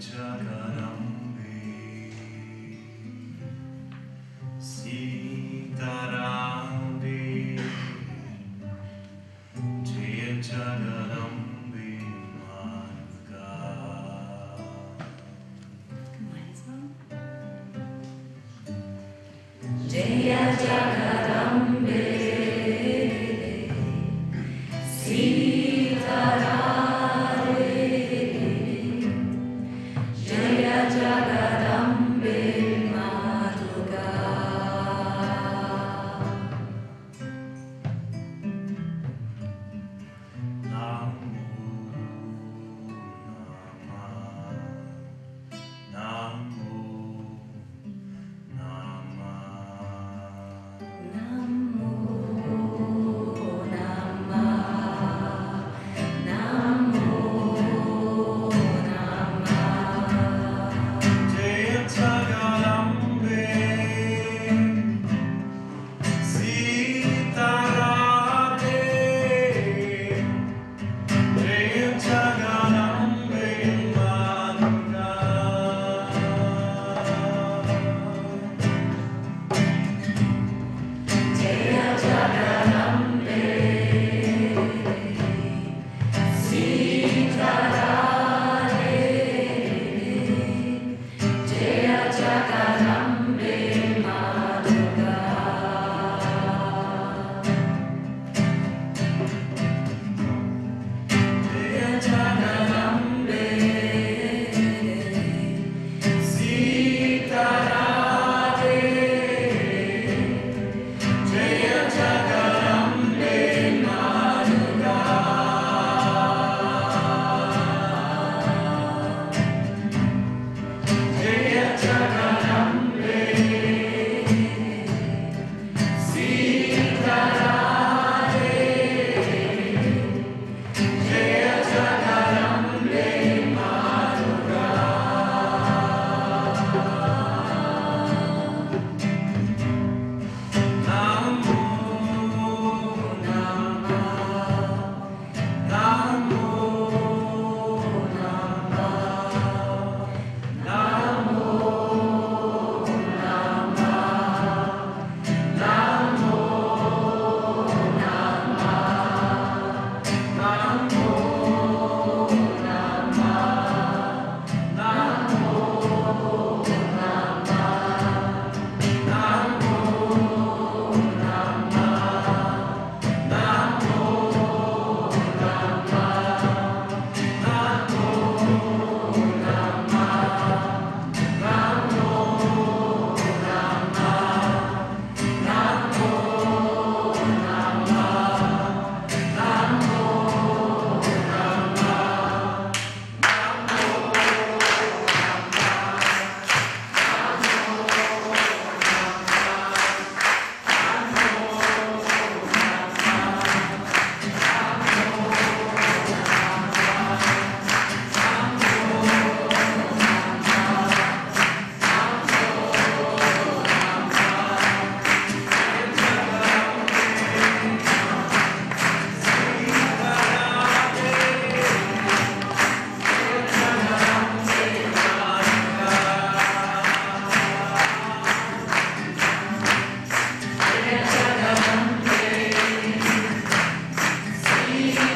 Jagat.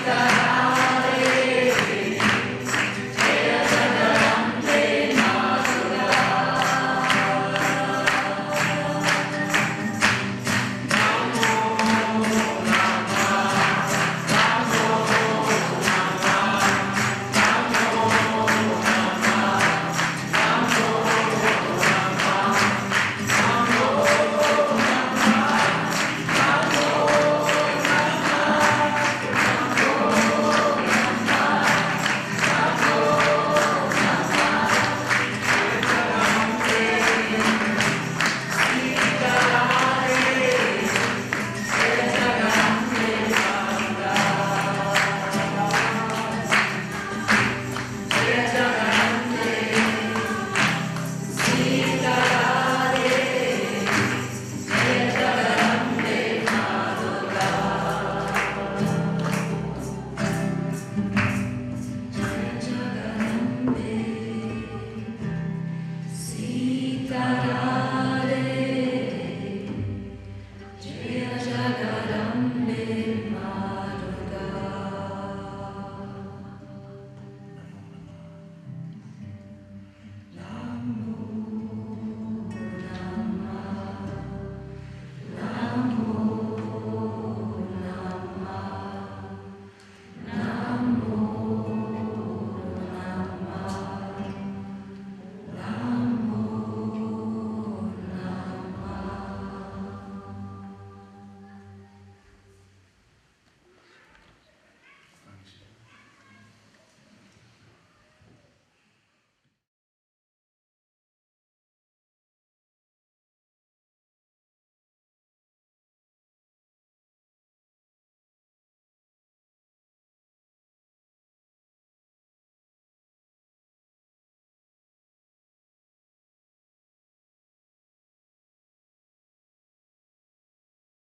감사합니다.